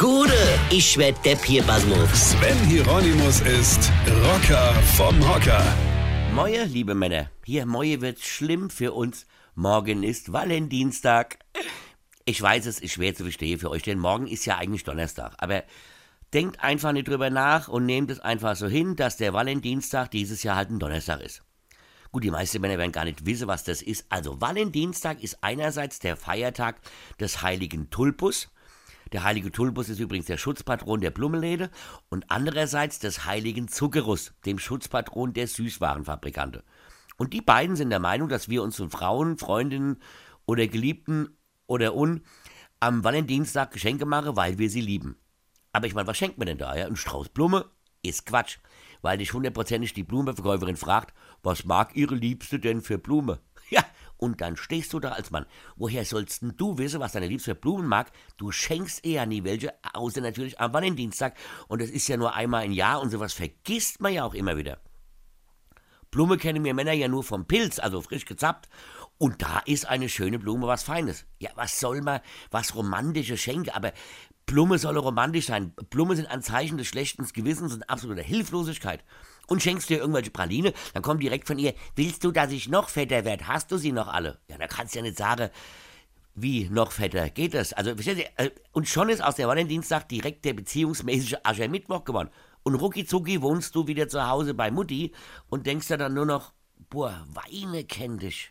Gude, ich werd Depp hier, Basmus. Sven Hieronymus ist Rocker vom Hocker. Moje, liebe Männer, hier Moje wird schlimm für uns. Morgen ist Valentinstag. Ich weiß, es ist schwer zu verstehen für euch, denn morgen ist ja eigentlich Donnerstag. Aber denkt einfach nicht drüber nach und nehmt es einfach so hin, dass der Valentinstag dieses Jahr halt ein Donnerstag ist. Gut, die meisten Männer werden gar nicht wissen, was das ist. Also Valentinstag ist einerseits der Feiertag des heiligen Tulpus. Der heilige Tulpus ist übrigens der Schutzpatron der Blumenläde und andererseits des heiligen Zuckerus, dem Schutzpatron der Süßwarenfabrikante. Und die beiden sind der Meinung, dass wir unseren Frauen, Freundinnen oder Geliebten oder un am Valentinstag Geschenke machen, weil wir sie lieben. Aber ich meine, was schenkt man denn da? Ja? Ein Strauß Blume ist Quatsch, weil dich hundertprozentig die Blumenverkäuferin fragt, was mag ihre Liebste denn für Blume? Und dann stehst du da als Mann. Woher sollst denn du wissen, was deine Liebste Blumen mag? Du schenkst eher nie welche, außer natürlich am Valentinstag. Und das ist ja nur einmal im Jahr und sowas vergisst man ja auch immer wieder. Blume kennen wir Männer ja nur vom Pilz, also frisch gezappt. Und da ist eine schöne Blume was Feines. Ja, was soll man, was romantisches schenken, aber Blume soll romantisch sein. Blume sind ein Zeichen des schlechten Gewissens und absoluter Hilflosigkeit. Und schenkst dir irgendwelche Praline, dann kommt direkt von ihr, willst du, dass ich noch fetter werde? Hast du sie noch alle? Ja, da kannst du ja nicht sagen, wie noch fetter geht das? Also, äh, und schon ist aus der Valentinstag direkt der beziehungsmäßige Aschermittwoch geworden. Und rucki wohnst du wieder zu Hause bei Mutti und denkst dir dann nur noch, boah, Weine kenn dich.